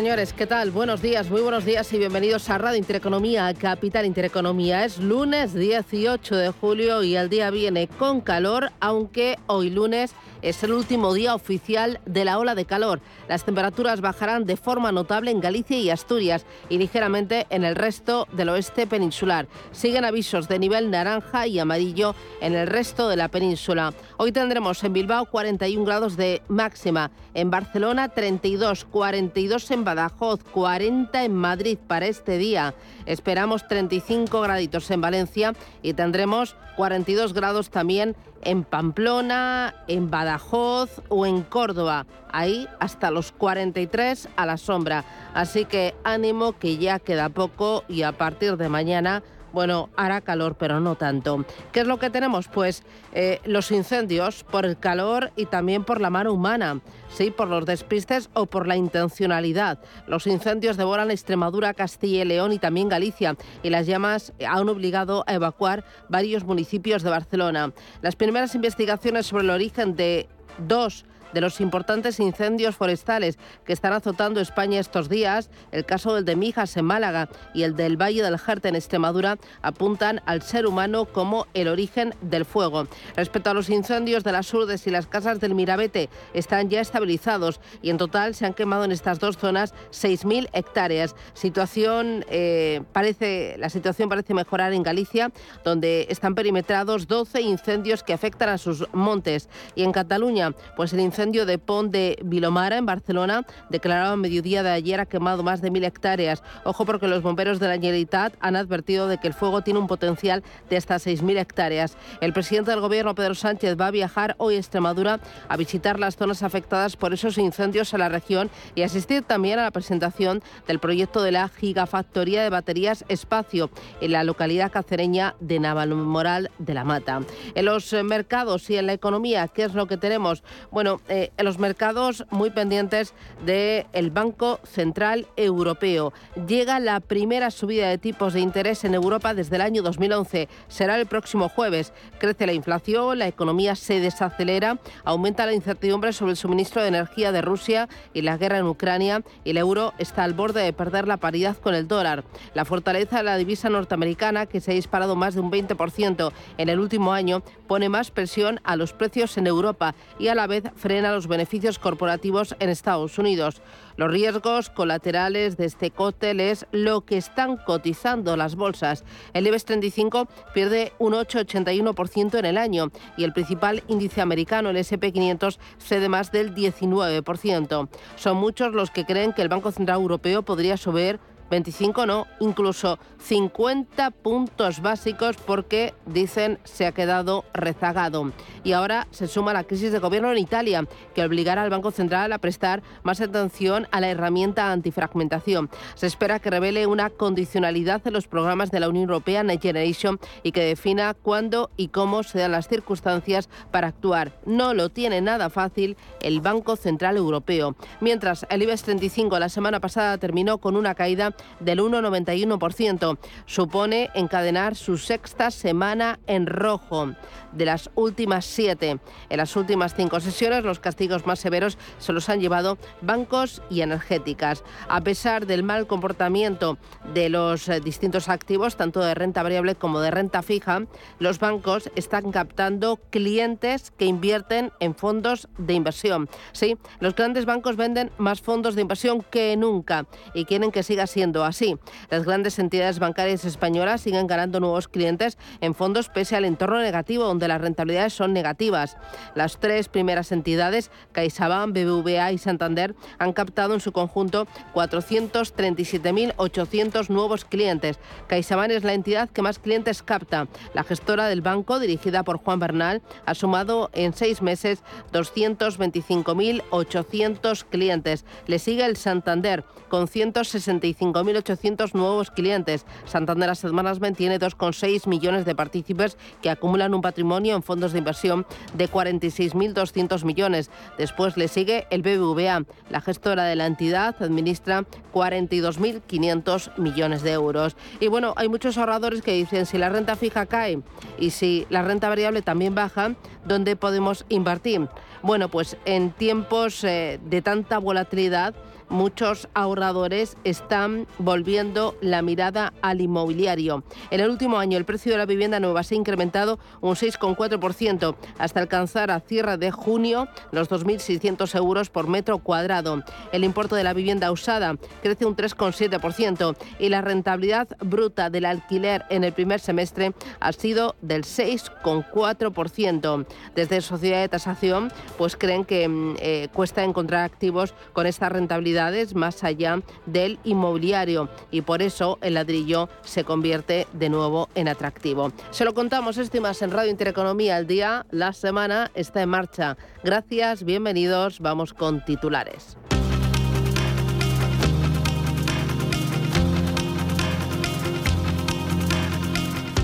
Señores, ¿qué tal? Buenos días, muy buenos días y bienvenidos a Radio Intereconomía, Capital Intereconomía. Es lunes 18 de julio y el día viene con calor, aunque hoy lunes es el último día oficial de la ola de calor. Las temperaturas bajarán de forma notable en Galicia y Asturias y ligeramente en el resto del oeste peninsular. Siguen avisos de nivel naranja y amarillo en el resto de la península. Hoy tendremos en Bilbao 41 grados de máxima, en Barcelona 32, 42 en Badajoz, 40 en Madrid para este día. Esperamos 35 graditos en Valencia y tendremos 42 grados también en Pamplona, en Badajoz o en Córdoba. Ahí hasta los 43 a la sombra. Así que ánimo que ya queda poco y a partir de mañana bueno, hará calor, pero no tanto. ¿Qué es lo que tenemos? Pues eh, los incendios por el calor y también por la mano humana, sí, por los despistes o por la intencionalidad. Los incendios devoran Extremadura, Castilla y León y también Galicia, y las llamas han obligado a evacuar varios municipios de Barcelona. Las primeras investigaciones sobre el origen de dos de los importantes incendios forestales que están azotando España estos días, el caso del de Mijas en Málaga y el del Valle del Jerte en Extremadura, apuntan al ser humano como el origen del fuego. Respecto a los incendios de las Urdes y las casas del Mirabete, están ya estabilizados y en total se han quemado en estas dos zonas 6.000 hectáreas. Situación, eh, parece, la situación parece mejorar en Galicia, donde están perimetrados 12 incendios que afectan a sus montes. Y en Cataluña, pues el incendio de Pont de Vilomara, en Barcelona, declarado a mediodía de ayer, ha quemado más de mil hectáreas. Ojo porque los bomberos de la Generalitat han advertido de que el fuego tiene un potencial de hasta 6.000 hectáreas. El presidente del gobierno, Pedro Sánchez, va a viajar hoy a Extremadura a visitar las zonas afectadas por esos incendios en la región y asistir también a la presentación del proyecto de la gigafactoría de baterías Espacio en la localidad cacereña de Navalmoral de la Mata. En los mercados y en la economía, ¿qué es lo que tenemos? Bueno, eh, en los mercados muy pendientes del Banco Central Europeo. Llega la primera subida de tipos de interés en Europa desde el año 2011. Será el próximo jueves. Crece la inflación, la economía se desacelera, aumenta la incertidumbre sobre el suministro de energía de Rusia y la guerra en Ucrania el euro está al borde de perder la paridad con el dólar. La fortaleza de la divisa norteamericana, que se ha disparado más de un 20% en el último año, pone más presión a los precios en Europa y a la vez frena los beneficios corporativos en Estados Unidos. Los riesgos colaterales de este cóctel es lo que están cotizando las bolsas. El IBEX 35 pierde un 8,81% en el año y el principal índice americano, el SP500, cede más del 19%. Son muchos los que creen que el Banco Central Europeo podría subir 25 no, incluso 50 puntos básicos porque dicen se ha quedado rezagado. Y ahora se suma la crisis de gobierno en Italia, que obligará al Banco Central a prestar más atención a la herramienta antifragmentación. Se espera que revele una condicionalidad en los programas de la Unión Europea Next Generation y que defina cuándo y cómo se dan las circunstancias para actuar. No lo tiene nada fácil el Banco Central Europeo. Mientras el IBEX 35 la semana pasada terminó con una caída del 1,91%. Supone encadenar su sexta semana en rojo de las últimas siete. En las últimas cinco sesiones, los castigos más severos se los han llevado bancos y energéticas. A pesar del mal comportamiento de los eh, distintos activos, tanto de renta variable como de renta fija, los bancos están captando clientes que invierten en fondos de inversión. Sí, los grandes bancos venden más fondos de inversión que nunca y quieren que siga siendo así. Las grandes entidades bancarias españolas siguen ganando nuevos clientes en fondos pese al entorno negativo donde las rentabilidades son negativas. Las tres primeras entidades, CaixaBank, BBVA y Santander, han captado en su conjunto 437.800 nuevos clientes. CaixaBank es la entidad que más clientes capta. La gestora del banco, dirigida por Juan Bernal, ha sumado en seis meses 225.800 clientes. Le sigue el Santander, con 165 5.800 nuevos clientes. Santander Asset Management tiene 2,6 millones de partícipes que acumulan un patrimonio en fondos de inversión de 46.200 millones. Después le sigue el BBVA. La gestora de la entidad administra 42.500 millones de euros. Y bueno, hay muchos ahorradores que dicen si la renta fija cae y si la renta variable también baja, ¿dónde podemos invertir? Bueno, pues en tiempos eh, de tanta volatilidad, muchos ahorradores están volviendo la mirada al inmobiliario. En el último año el precio de la vivienda nueva se ha incrementado un 6,4% hasta alcanzar a cierre de junio los 2.600 euros por metro cuadrado. El importe de la vivienda usada crece un 3,7% y la rentabilidad bruta del alquiler en el primer semestre ha sido del 6,4%. Desde Sociedad de Tasación pues creen que mm, eh, cuesta encontrar activos con esta rentabilidad más allá del inmobiliario y por eso el ladrillo se convierte de nuevo en atractivo. Se lo contamos esto y más en Radio Intereconomía al día. La semana está en marcha. Gracias, bienvenidos. Vamos con titulares.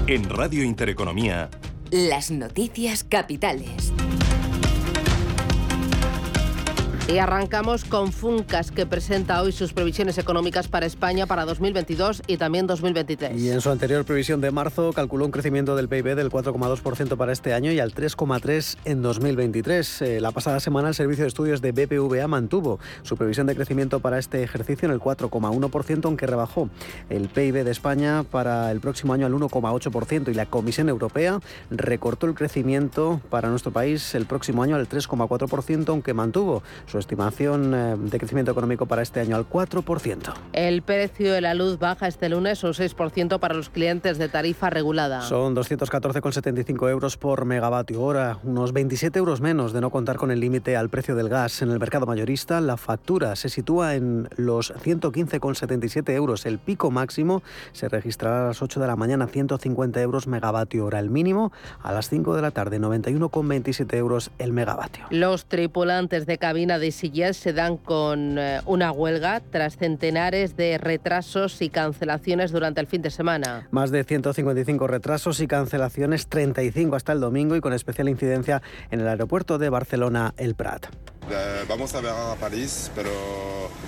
En Radio Intereconomía. Las noticias capitales. Y arrancamos con Funcas, que presenta hoy sus previsiones económicas para España para 2022 y también 2023. Y en su anterior previsión de marzo calculó un crecimiento del PIB del 4,2% para este año y al 3,3% en 2023. Eh, la pasada semana el Servicio de Estudios de BPVA mantuvo su previsión de crecimiento para este ejercicio en el 4,1%, aunque rebajó el PIB de España para el próximo año al 1,8% y la Comisión Europea recortó el crecimiento para nuestro país el próximo año al 3,4%, aunque mantuvo su su estimación eh, de crecimiento económico para este año al 4%. El precio de la luz baja este lunes un 6% para los clientes de tarifa regulada. Son 214,75 euros por megavatio hora, unos 27 euros menos de no contar con el límite al precio del gas. En el mercado mayorista la factura se sitúa en los 115,77 euros. El pico máximo se registrará a las 8 de la mañana 150 euros megavatio hora. El mínimo a las 5 de la tarde 91,27 euros el megavatio. Los tripulantes de cabina de de se dan con eh, una huelga tras centenares de retrasos y cancelaciones durante el fin de semana. Más de 155 retrasos y cancelaciones, 35 hasta el domingo y con especial incidencia en el aeropuerto de Barcelona El Prat. Eh, vamos a ver a París, pero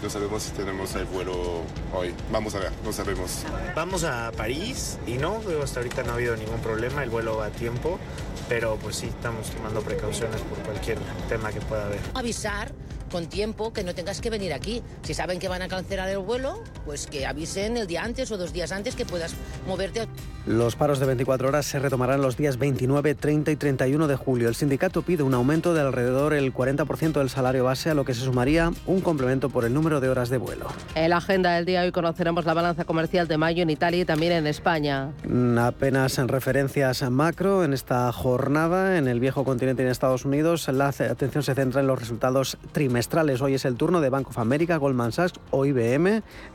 no sabemos si tenemos el vuelo hoy. Vamos a ver, no sabemos. Vamos a París y no, hasta ahorita no ha habido ningún problema, el vuelo va a tiempo, pero pues sí estamos tomando precauciones por cualquier tema que pueda haber. Avisar con tiempo que no tengas que venir aquí. Si saben que van a cancelar el vuelo, pues que avisen el día antes o dos días antes que puedas moverte. Los paros de 24 horas se retomarán los días 29, 30 y 31 de julio. El sindicato pide un aumento de alrededor el 40% del salario base, a lo que se sumaría un complemento por el número de horas de vuelo. En la agenda del día hoy conoceremos la balanza comercial de mayo en Italia y también en España. Mm, apenas en referencias macro en esta jornada en el viejo continente en Estados Unidos, la atención se centra en los resultados trimestrales Hoy es el turno de Bank of America, Goldman Sachs o IBM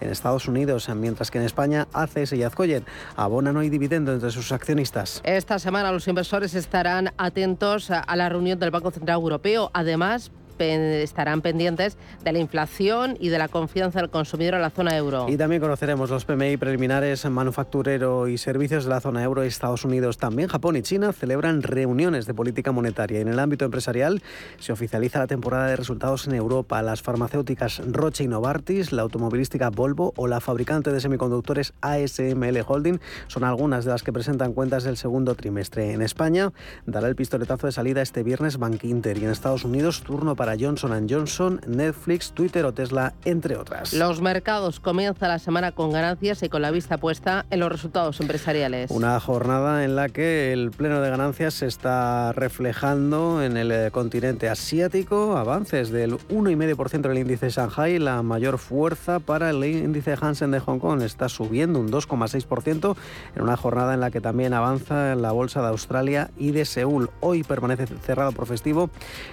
en Estados Unidos, mientras que en España ACS y Azcoyen abonan hoy dividendo entre sus accionistas. Esta semana los inversores estarán atentos a la reunión del Banco Central Europeo. Además, estarán pendientes de la inflación y de la confianza del consumidor en la zona euro. Y también conoceremos los PMI preliminares manufacturero y servicios de la zona euro Estados Unidos. También Japón y China celebran reuniones de política monetaria. En el ámbito empresarial se oficializa la temporada de resultados en Europa. Las farmacéuticas Roche y Novartis, la automovilística Volvo o la fabricante de semiconductores ASML Holding son algunas de las que presentan cuentas del segundo trimestre. En España dará el pistoletazo de salida este viernes Bank Inter y en Estados Unidos turno para Johnson Johnson, Netflix, Twitter o Tesla, entre otras. Los mercados comienzan la semana con ganancias y con la vista puesta en los resultados empresariales. Una jornada en la que el pleno de ganancias se está reflejando en el eh, continente asiático, avances del 1,5% del índice Shanghai, la mayor fuerza para el índice Hansen de Hong Kong está subiendo un 2,6% en una jornada en la que también avanza la bolsa de Australia y de Seúl. Hoy permanece cerrado por festivo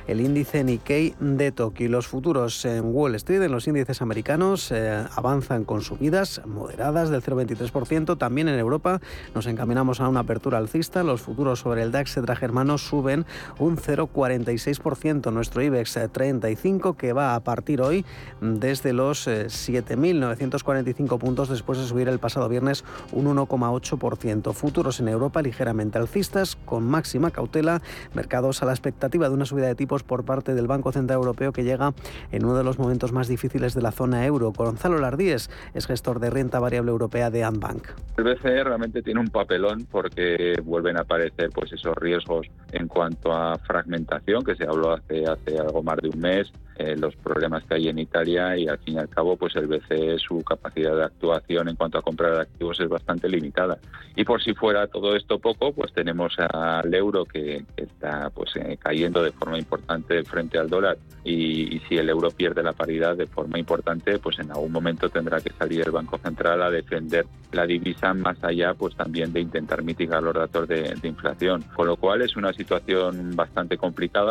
el índice Nikkei Nikkei de Tokio. Los futuros en Wall Street, en los índices americanos, eh, avanzan con subidas moderadas del 0,23%. También en Europa nos encaminamos a una apertura alcista. Los futuros sobre el DAX germano suben un 0,46%. Nuestro IBEX 35 que va a partir hoy desde los 7.945 puntos después de subir el pasado viernes un 1,8%. Futuros en Europa ligeramente alcistas con máxima cautela. Mercados a la expectativa de una subida de tipos por parte del Banco Central Europeo que llega en uno de los momentos más difíciles de la zona euro. Gonzalo Lardíez es gestor de renta variable europea de Ambank. El BCE realmente tiene un papelón porque vuelven a aparecer pues esos riesgos en cuanto a fragmentación que se habló hace hace algo más de un mes eh, los problemas que hay en Italia y al fin y al cabo pues el BCE su capacidad de actuación en cuanto a comprar activos es bastante limitada. Y por si fuera todo esto poco pues tenemos al euro que, está pues eh, cayendo de forma importante frente al dólar. Y, si el euro pierde la paridad de forma importante pues en algún momento tendrá que salir el Banco Central a defender la divisa más allá pues también de intentar mitigar los datos de inflación. Con lo cual es una situación bastante complicada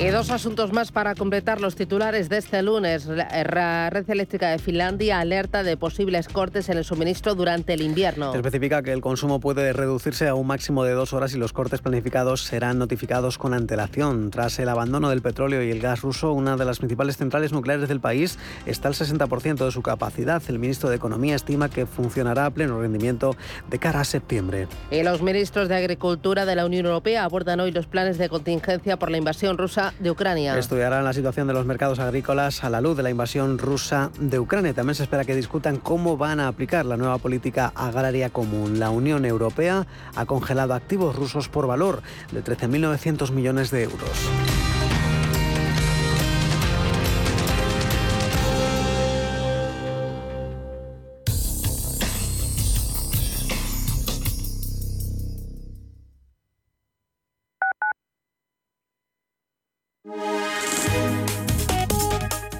y dos asuntos más para completar los titulares de este lunes. La red eléctrica de Finlandia alerta de posibles cortes en el suministro durante el invierno. Especifica que el consumo puede reducirse a un máximo de dos horas y los cortes planificados serán notificados con antelación. Tras el abandono del petróleo y el gas ruso, una de las principales centrales nucleares del país está al 60% de su capacidad. El ministro de Economía estima que funcionará a pleno rendimiento de cara a septiembre. Y los ministros de Agricultura de la Unión Europea abordan hoy los planes de contingencia por la invasión rusa Estudiarán la situación de los mercados agrícolas a la luz de la invasión rusa de Ucrania. También se espera que discutan cómo van a aplicar la nueva política agraria común. La Unión Europea ha congelado activos rusos por valor de 13.900 millones de euros.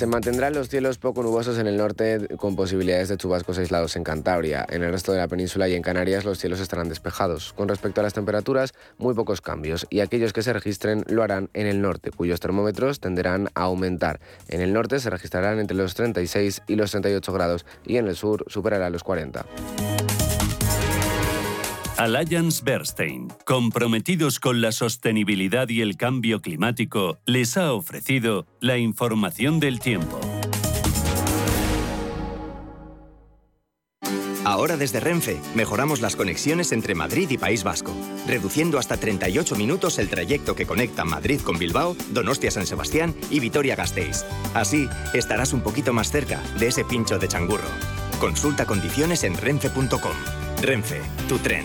Se mantendrán los cielos poco nubosos en el norte con posibilidades de chubascos aislados en Cantabria. En el resto de la península y en Canarias los cielos estarán despejados. Con respecto a las temperaturas, muy pocos cambios y aquellos que se registren lo harán en el norte, cuyos termómetros tenderán a aumentar. En el norte se registrarán entre los 36 y los 38 grados y en el sur superará los 40. Alliance Bernstein, comprometidos con la sostenibilidad y el cambio climático, les ha ofrecido la información del tiempo. Ahora desde Renfe mejoramos las conexiones entre Madrid y País Vasco, reduciendo hasta 38 minutos el trayecto que conecta Madrid con Bilbao, Donostia San Sebastián y Vitoria-Gasteiz. Así estarás un poquito más cerca de ese pincho de changurro. Consulta condiciones en renfe.com. Renfe, tu tren.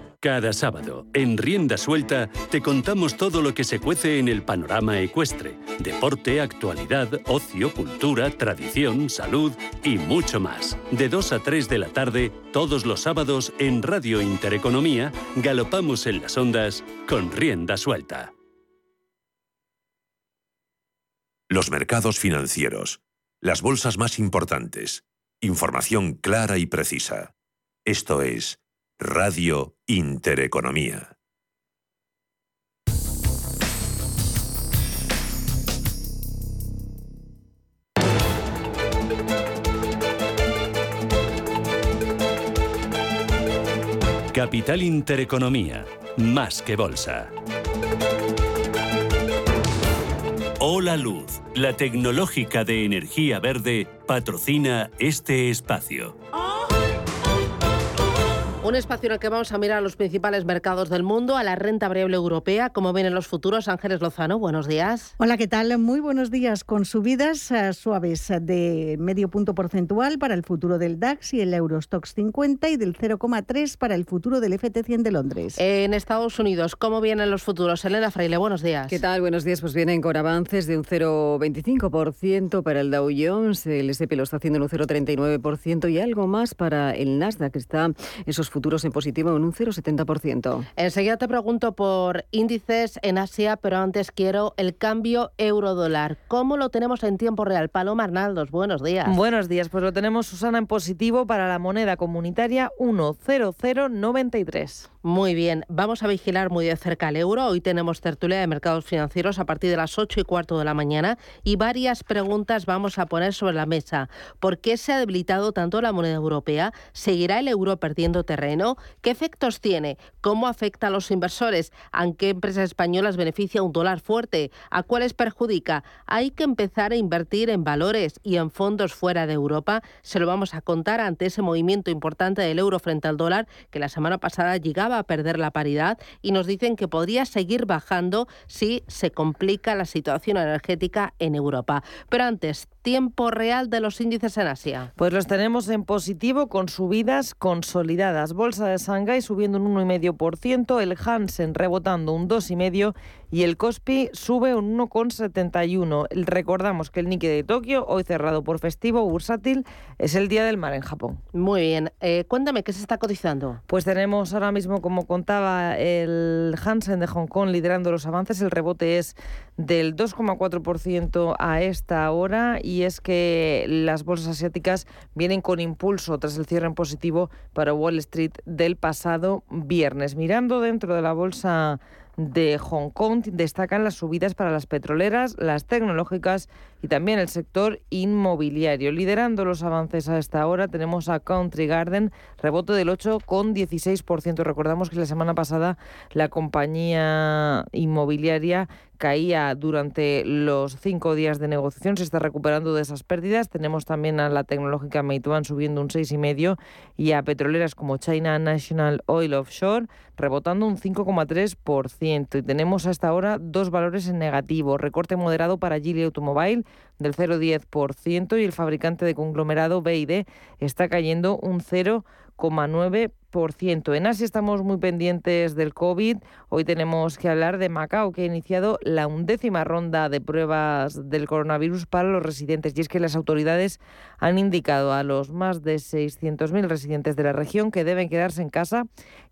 Cada sábado, en Rienda Suelta, te contamos todo lo que se cuece en el panorama ecuestre. Deporte, actualidad, ocio, cultura, tradición, salud y mucho más. De 2 a 3 de la tarde, todos los sábados en Radio Intereconomía, galopamos en las ondas con Rienda Suelta. Los mercados financieros. Las bolsas más importantes. Información clara y precisa. Esto es Radio Intereconomía. Capital Intereconomía, más que bolsa. Hola Luz, la tecnológica de energía verde, patrocina este espacio. Un espacio en el que vamos a mirar los principales mercados del mundo, a la renta variable europea, como vienen los futuros. Ángeles Lozano, buenos días. Hola, ¿qué tal? Muy buenos días. Con subidas eh, suaves de medio punto porcentual para el futuro del DAX y el Eurostox 50 y del 0,3 para el futuro del FT100 de Londres. En Estados Unidos, ¿cómo vienen los futuros? Elena Fraile, buenos días. ¿Qué tal? Buenos días. Pues vienen con avances de un 0,25% para el Dow Jones, el S&P lo está haciendo en un 0,39% y algo más para el Nasdaq, que está esos futuros en positivo en un 0,70%. Enseguida te pregunto por índices en Asia, pero antes quiero el cambio euro-dólar. ¿Cómo lo tenemos en tiempo real? Paloma Arnaldos, buenos días. Buenos días, pues lo tenemos, Susana, en positivo para la moneda comunitaria 1,0093. Muy bien, vamos a vigilar muy de cerca el euro. Hoy tenemos tertulia de mercados financieros a partir de las 8 y cuarto de la mañana y varias preguntas vamos a poner sobre la mesa. ¿Por qué se ha debilitado tanto la moneda europea? ¿Seguirá el euro perdiendo terreno? ¿Qué efectos tiene? ¿Cómo afecta a los inversores? ¿A qué empresas españolas beneficia un dólar fuerte? ¿A cuáles perjudica? Hay que empezar a invertir en valores y en fondos fuera de Europa. Se lo vamos a contar ante ese movimiento importante del euro frente al dólar que la semana pasada llegaba a perder la paridad y nos dicen que podría seguir bajando si se complica la situación energética en Europa. Pero antes, tiempo real de los índices en Asia. Pues los tenemos en positivo con subidas consolidadas. Bolsa de Shanghái subiendo un 1,5%, el Hansen rebotando un 2,5% y el Kospi sube un 1,71. Recordamos que el Nikkei de Tokio, hoy cerrado por festivo bursátil, es el Día del Mar en Japón. Muy bien. Eh, cuéntame, ¿qué se está cotizando? Pues tenemos ahora mismo, como contaba, el Hansen de Hong Kong liderando los avances. El rebote es del 2,4% a esta hora y es que las bolsas asiáticas vienen con impulso tras el cierre en positivo para Wall Street del pasado viernes. Mirando dentro de la bolsa de Hong Kong destacan las subidas para las petroleras, las tecnológicas y también el sector inmobiliario. Liderando los avances a esta hora tenemos a Country Garden, rebote del 8,16%. Recordamos que la semana pasada la compañía inmobiliaria caía durante los cinco días de negociación, se está recuperando de esas pérdidas. Tenemos también a la tecnológica Meituan subiendo un 6,5% y a petroleras como China National Oil Offshore rebotando un 5,3%. Y tenemos hasta ahora dos valores en negativo. Recorte moderado para Geely Automobile del 0,10% y el fabricante de conglomerado BID está cayendo un 0,9%. En Asia estamos muy pendientes del COVID. Hoy tenemos que hablar de Macao, que ha iniciado la undécima ronda de pruebas del coronavirus para los residentes. Y es que las autoridades han indicado a los más de 600.000 residentes de la región que deben quedarse en casa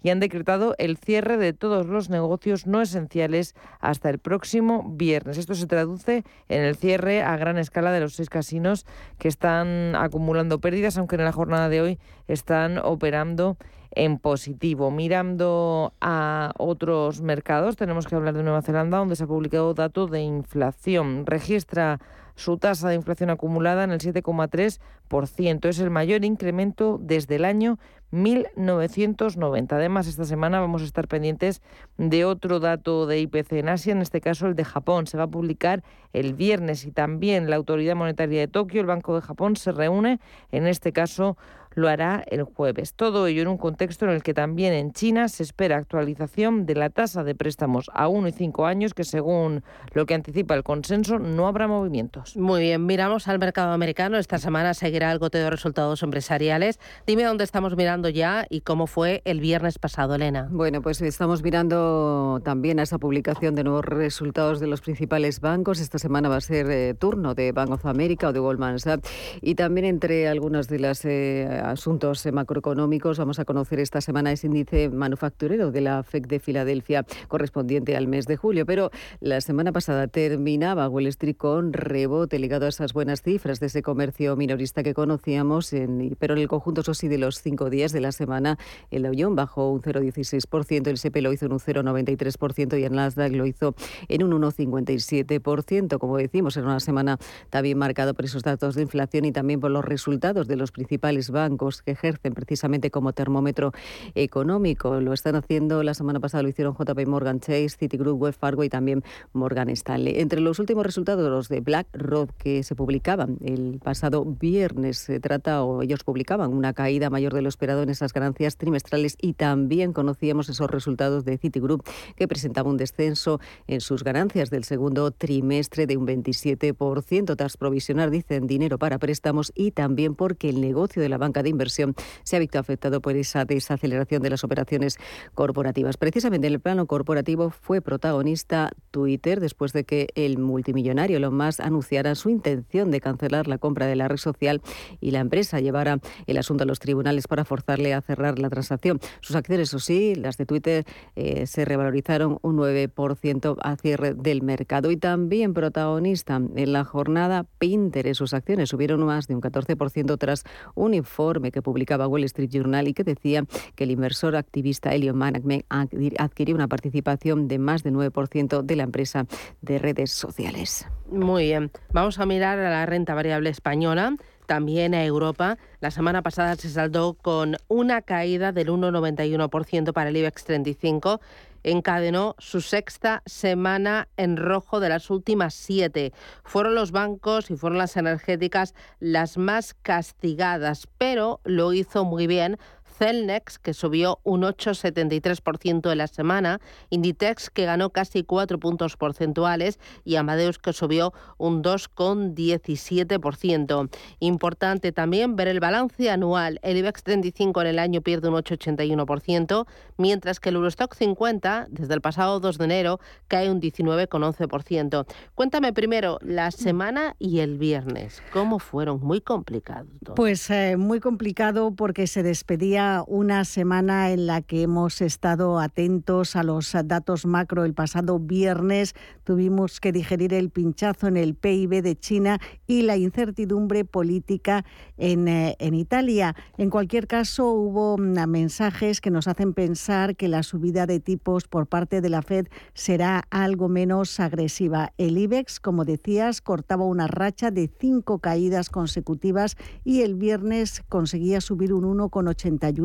y han decretado el cierre de todos los negocios no esenciales hasta el próximo viernes. Esto se traduce en el cierre a gran escala de los seis casinos que están acumulando pérdidas, aunque en la jornada de hoy están operando en positivo. Mirando a otros mercados, tenemos que hablar de Nueva Zelanda, donde se ha publicado dato de inflación. Registra su tasa de inflación acumulada en el 7,3%. Es el mayor incremento desde el año 1990. Además, esta semana vamos a estar pendientes de otro dato de IPC en Asia, en este caso el de Japón. Se va a publicar el viernes y también la Autoridad Monetaria de Tokio, el Banco de Japón, se reúne, en este caso lo hará el jueves. Todo ello en un contexto en el que también en China se espera actualización de la tasa de préstamos a 1 y 5 años, que según lo que anticipa el consenso no habrá movimientos. Muy bien, miramos al mercado americano. Esta semana seguirá el goteo de resultados empresariales. Dime dónde estamos mirando ya y cómo fue el viernes pasado, Elena. Bueno, pues estamos mirando también a esa publicación de nuevos resultados de los principales bancos. Esta semana va a ser eh, turno de Bank of America o de Goldman Sachs. Y también entre algunos de los eh, asuntos macroeconómicos vamos a conocer esta semana ese índice manufacturero de la FEC de Filadelfia correspondiente al mes de julio. Pero la semana pasada terminaba Wall Street con rebote ligado a esas buenas cifras de ese comercio minorista que conocíamos, pero en el conjunto, eso sí, de los cinco días de la semana, el Dow Jones bajó un 0,16%, el SP lo hizo en un 0,93% y el Nasdaq lo hizo en un 1,57%. Como decimos, era una semana también marcada por esos datos de inflación y también por los resultados de los principales bancos que ejercen precisamente como termómetro económico. Lo están haciendo, la semana pasada lo hicieron JP Morgan Chase, Citigroup, Wells Fargo y también Morgan Stanley. Entre los últimos resultados, los de BlackRock que se publicaban el pasado viernes, se trata o ellos publicaban una caída mayor de lo esperado en esas ganancias trimestrales y también conocíamos esos resultados de Citigroup que presentaba un descenso en sus ganancias del segundo trimestre de un 27% tras provisionar, dicen, dinero para préstamos y también porque el negocio de la banca de inversión se ha visto afectado por esa desaceleración de las operaciones corporativas. Precisamente en el plano corporativo fue protagonista Twitter después de que el multimillonario Elon Musk anunciara su intención de cancelar la compra de la red social y la empresa llevara el asunto a los tribunales para forzarle a cerrar la transacción. Sus acciones, eso sí, las de Twitter, eh, se revalorizaron un 9% a cierre del mercado. Y también protagonista en la jornada Pinterest. Sus acciones subieron más de un 14% tras un informe que publicaba Wall Street Journal y que decía que el inversor activista Elon Management adquirió una participación de más de 9% de la empresa de redes sociales. Muy bien. Vamos a mirar a la renta variable española también a Europa. La semana pasada se saldó con una caída del 1,91% para el IBEX 35. Encadenó su sexta semana en rojo de las últimas siete. Fueron los bancos y fueron las energéticas las más castigadas, pero lo hizo muy bien Celnex, que subió un 8,73% en la semana, Inditex, que ganó casi 4 puntos porcentuales, y Amadeus, que subió un 2,17%. Importante también ver el balance anual. El IBEX 35 en el año pierde un 8,81%, mientras que el Eurostock 50, desde el pasado 2 de enero, cae un 19,11%. Cuéntame primero la semana y el viernes. ¿Cómo fueron? Muy complicados. Pues eh, muy complicado porque se despedía una semana en la que hemos estado atentos a los datos macro. El pasado viernes tuvimos que digerir el pinchazo en el PIB de China y la incertidumbre política en, eh, en Italia. En cualquier caso, hubo mm, mensajes que nos hacen pensar que la subida de tipos por parte de la Fed será algo menos agresiva. El IBEX, como decías, cortaba una racha de cinco caídas consecutivas y el viernes conseguía subir un 1,81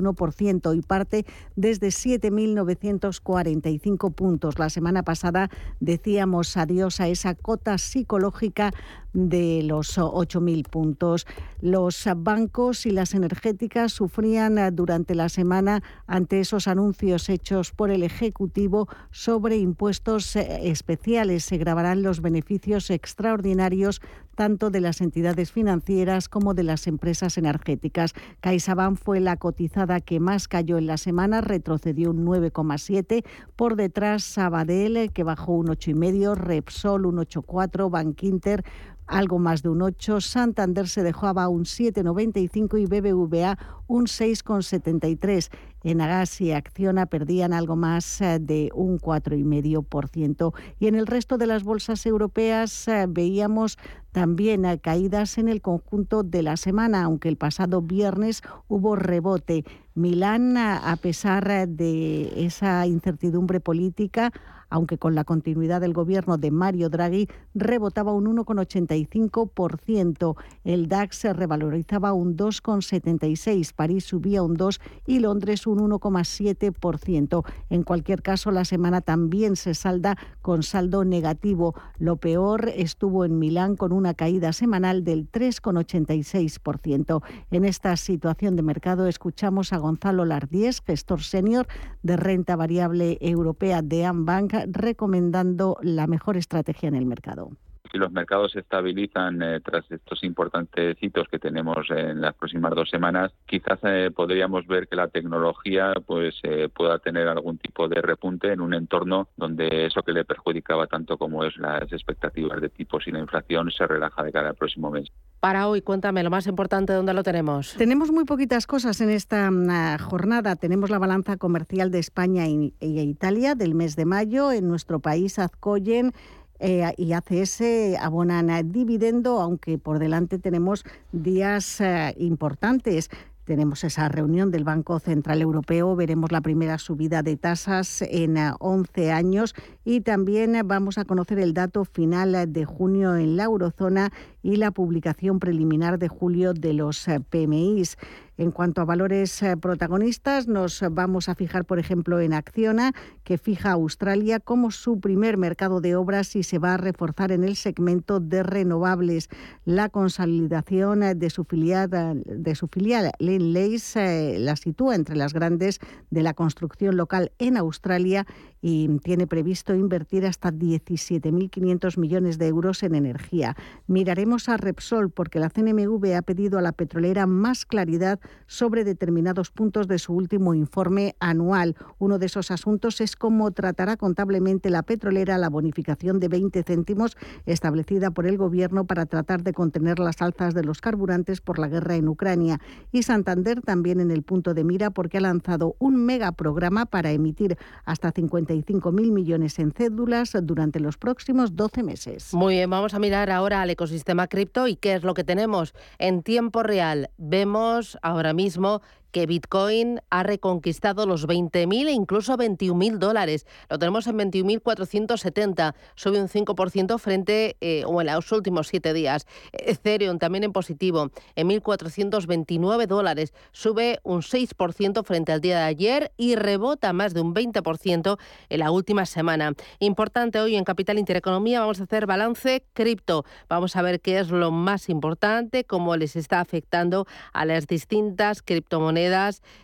y parte desde 7.945 puntos. La semana pasada decíamos adiós a esa cota psicológica de los 8.000 puntos. Los bancos y las energéticas sufrían durante la semana ante esos anuncios hechos por el Ejecutivo sobre impuestos especiales. Se grabarán los beneficios extraordinarios tanto de las entidades financieras como de las empresas energéticas. CaixaBank fue la cotizada que más cayó en la semana, retrocedió un 9,7. Por detrás, Sabadell, que bajó un 8,5, Repsol un 8,4, Bankinter algo más de un 8, Santander se dejaba un 7,95 y BBVA un 6,73. En Agas y Acciona perdían algo más eh, de un 4,5%. Y en el resto de las bolsas europeas eh, veíamos también eh, caídas en el conjunto de la semana, aunque el pasado viernes hubo rebote. Milán, a pesar de esa incertidumbre política, aunque con la continuidad del gobierno de Mario Draghi rebotaba un 1,85%. El DAX se revalorizaba un 2,76%, París subía un 2% y Londres un 1,7%. En cualquier caso, la semana también se salda con saldo negativo. Lo peor estuvo en Milán con una caída semanal del 3,86%. En esta situación de mercado escuchamos a Gonzalo Lardies, gestor senior de renta variable europea de Ambank, recomendando la mejor estrategia en el mercado si los mercados se estabilizan eh, tras estos importantes hitos que tenemos en las próximas dos semanas, quizás eh, podríamos ver que la tecnología pues eh, pueda tener algún tipo de repunte en un entorno donde eso que le perjudicaba tanto como es las expectativas de tipos y la inflación se relaja de cara al próximo mes. Para hoy, cuéntame lo más importante, ¿dónde lo tenemos? Tenemos muy poquitas cosas en esta mm, jornada. Tenemos la balanza comercial de España e Italia del mes de mayo. En nuestro país, Azcoyen eh, y ACS abonan dividendo, aunque por delante tenemos días eh, importantes. Tenemos esa reunión del Banco Central Europeo, veremos la primera subida de tasas en 11 eh, años y también vamos a conocer el dato final de junio en la eurozona y la publicación preliminar de julio de los PMIs. En cuanto a valores eh, protagonistas, nos vamos a fijar, por ejemplo, en Acciona, que fija a Australia como su primer mercado de obras y se va a reforzar en el segmento de renovables. La consolidación de su filial, de su filial eh, la sitúa entre las grandes de la construcción local en Australia y tiene previsto invertir hasta 17.500 millones de euros en energía. Miraremos a Repsol porque la CNMV ha pedido a la petrolera más claridad sobre determinados puntos de su último informe anual. Uno de esos asuntos es cómo tratará contablemente la petrolera la bonificación de 20 céntimos establecida por el Gobierno para tratar de contener las alzas de los carburantes por la guerra en Ucrania. Y Santander también en el punto de mira porque ha lanzado un megaprograma para emitir hasta 55.000 millones en cédulas durante los próximos 12 meses. Muy bien, vamos a mirar ahora al ecosistema cripto y qué es lo que tenemos en tiempo real. Vemos ahora mismo que Bitcoin ha reconquistado los 20.000 e incluso 21.000 dólares. Lo tenemos en 21.470, sube un 5% frente eh, o en los últimos siete días. Ethereum también en positivo, en 1.429 dólares, sube un 6% frente al día de ayer y rebota más de un 20% en la última semana. Importante hoy en Capital Intereconomía, vamos a hacer balance cripto. Vamos a ver qué es lo más importante, cómo les está afectando a las distintas criptomonedas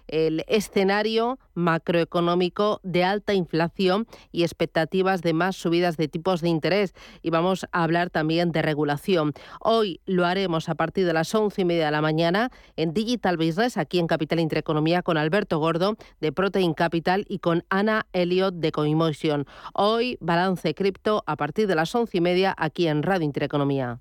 el escenario macroeconómico de alta inflación y expectativas de más subidas de tipos de interés. Y vamos a hablar también de regulación. Hoy lo haremos a partir de las once y media de la mañana en Digital Business, aquí en Capital Intereconomía, con Alberto Gordo de Protein Capital y con Ana Elliot de Coinmotion. Hoy, balance cripto a partir de las once y media aquí en Radio Intereconomía.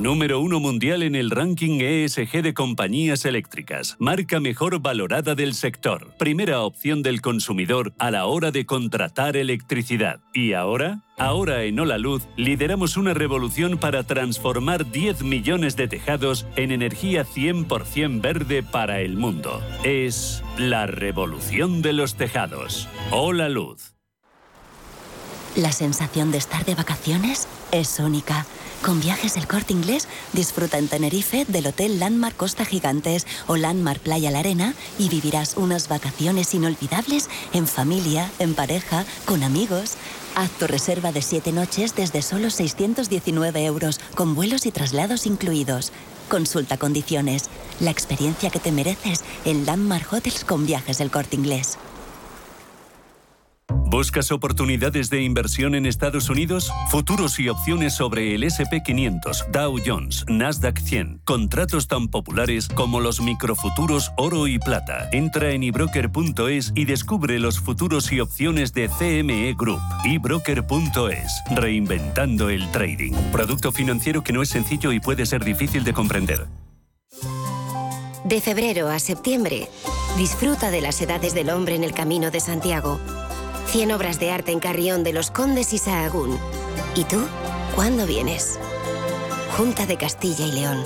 Número uno mundial en el ranking ESG de compañías eléctricas. Marca mejor valorada del sector. Primera opción del consumidor a la hora de contratar electricidad. ¿Y ahora? Ahora en Hola Luz lideramos una revolución para transformar 10 millones de tejados en energía 100% verde para el mundo. Es la revolución de los tejados. Hola Luz. La sensación de estar de vacaciones es única. Con viajes El Corte Inglés, disfruta en Tenerife del Hotel Landmark Costa Gigantes o Landmark Playa La Arena y vivirás unas vacaciones inolvidables en familia, en pareja, con amigos. Haz tu reserva de 7 noches desde solo 619 euros, con vuelos y traslados incluidos. Consulta condiciones. La experiencia que te mereces en Landmark Hotels con viajes El Corte Inglés. ¿Buscas oportunidades de inversión en Estados Unidos? Futuros y opciones sobre el SP500, Dow Jones, Nasdaq 100. Contratos tan populares como los microfuturos oro y plata. Entra en ebroker.es y descubre los futuros y opciones de CME Group. ebroker.es. Reinventando el trading. Producto financiero que no es sencillo y puede ser difícil de comprender. De febrero a septiembre, disfruta de las edades del hombre en el Camino de Santiago 100 obras de arte en Carrión de los Condes y Sahagún. ¿Y tú? ¿Cuándo vienes? Junta de Castilla y León.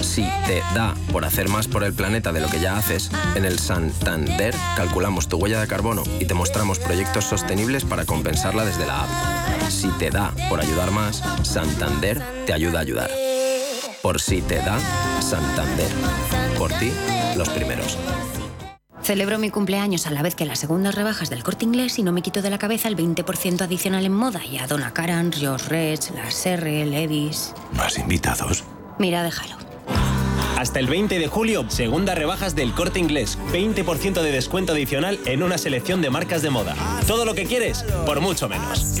Si te da por hacer más por el planeta de lo que ya haces, en el Santander calculamos tu huella de carbono y te mostramos proyectos sostenibles para compensarla desde la app. Si te da por ayudar más, Santander te ayuda a ayudar. Por si te da, Santander. Por ti, los primeros. Celebro mi cumpleaños a la vez que las segundas rebajas del corte inglés y no me quito de la cabeza el 20% adicional en moda y a Donna Karan, Josh Reds, las R, Levis. ¿Más invitados? Mira, déjalo. Hasta el 20 de julio, segunda rebajas del corte inglés. 20% de descuento adicional en una selección de marcas de moda. Todo lo que quieres, por mucho menos.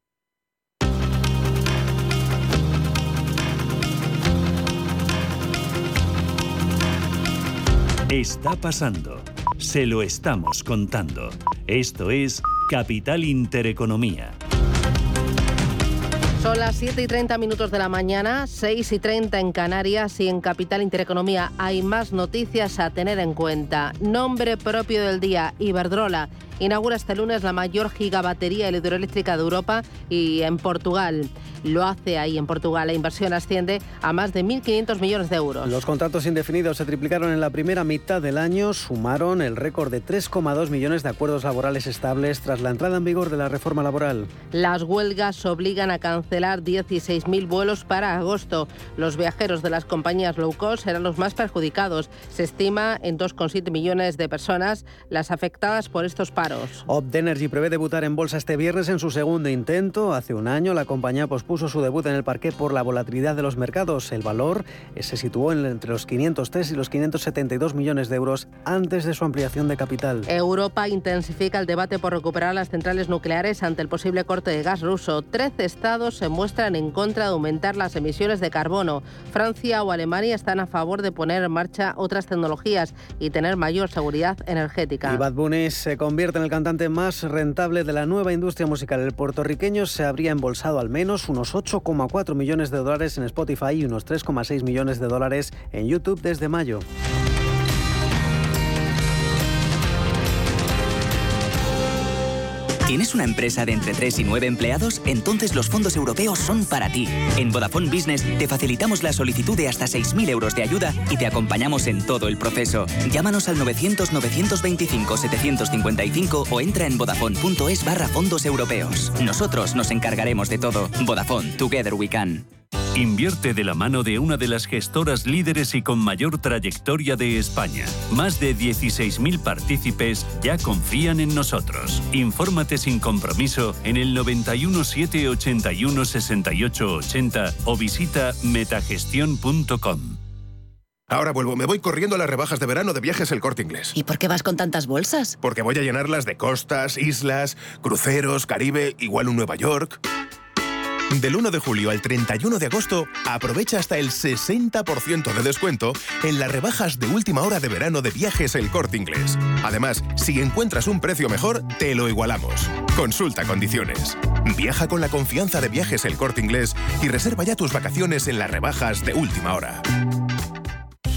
Está pasando. Se lo estamos contando. Esto es Capital Intereconomía. Son las 7 y 30 minutos de la mañana, 6 y 30 en Canarias y en Capital Intereconomía hay más noticias a tener en cuenta. Nombre propio del día, Iberdrola inaugura este lunes la mayor gigabatería hidroeléctrica de Europa y en Portugal. Lo hace ahí en Portugal. La inversión asciende a más de 1.500 millones de euros. Los contratos indefinidos se triplicaron en la primera mitad del año, sumaron el récord de 3,2 millones de acuerdos laborales estables tras la entrada en vigor de la reforma laboral. Las huelgas obligan a cancelar 16.000 vuelos para agosto. Los viajeros de las compañías low cost serán los más perjudicados. Se estima en 2,7 millones de personas las afectadas por estos paros. Opdenergy prevé debutar en bolsa este viernes en su segundo intento. Hace un año la compañía pospuso su debut en el parque por la volatilidad de los mercados. El valor se situó entre los 503 y los 572 millones de euros antes de su ampliación de capital. Europa intensifica el debate por recuperar las centrales nucleares ante el posible corte de gas ruso. Trece estados se muestran en contra de aumentar las emisiones de carbono. Francia o Alemania están a favor de poner en marcha otras tecnologías y tener mayor seguridad energética. Y Bad Bunny se convierte el cantante más rentable de la nueva industria musical. El puertorriqueño se habría embolsado al menos unos 8,4 millones de dólares en Spotify y unos 3,6 millones de dólares en YouTube desde mayo. ¿Tienes una empresa de entre 3 y 9 empleados? Entonces los fondos europeos son para ti. En Vodafone Business te facilitamos la solicitud de hasta 6.000 euros de ayuda y te acompañamos en todo el proceso. Llámanos al 900-925-755 o entra en vodafone.es barra fondos europeos. Nosotros nos encargaremos de todo. Vodafone, Together We Can. Invierte de la mano de una de las gestoras líderes y con mayor trayectoria de España. Más de 16.000 partícipes ya confían en nosotros. Infórmate sin compromiso en el 91 781 68 80 o visita metagestión.com. Ahora vuelvo, me voy corriendo a las rebajas de verano de viajes el corte inglés. ¿Y por qué vas con tantas bolsas? Porque voy a llenarlas de costas, islas, cruceros, Caribe, igual un Nueva York. Del 1 de julio al 31 de agosto, aprovecha hasta el 60% de descuento en las rebajas de última hora de verano de viajes El Corte Inglés. Además, si encuentras un precio mejor, te lo igualamos. Consulta condiciones. Viaja con la confianza de viajes El Corte Inglés y reserva ya tus vacaciones en las rebajas de última hora.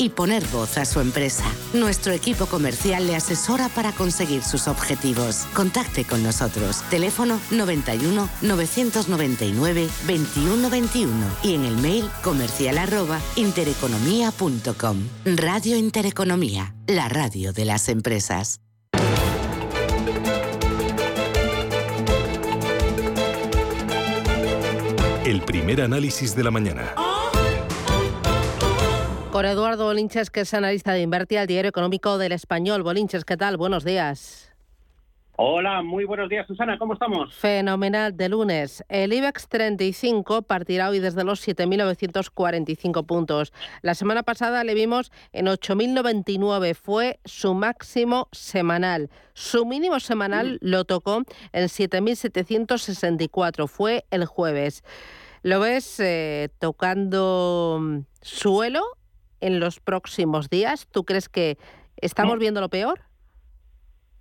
y poner voz a su empresa. Nuestro equipo comercial le asesora para conseguir sus objetivos. Contacte con nosotros. Teléfono 91 999 2121 y en el mail comercial intereconomía.com. Radio Intereconomía, la radio de las empresas. El primer análisis de la mañana. Con Eduardo Bolinches, que es analista de Invertir al Diario Económico del Español. Bolinches, ¿qué tal? Buenos días. Hola, muy buenos días, Susana, ¿cómo estamos? Fenomenal de lunes. El IBEX 35 partirá hoy desde los 7.945 puntos. La semana pasada le vimos en 8.099, fue su máximo semanal. Su mínimo semanal mm. lo tocó en 7.764, fue el jueves. ¿Lo ves eh, tocando mm, suelo en los próximos días? ¿Tú crees que estamos viendo lo peor?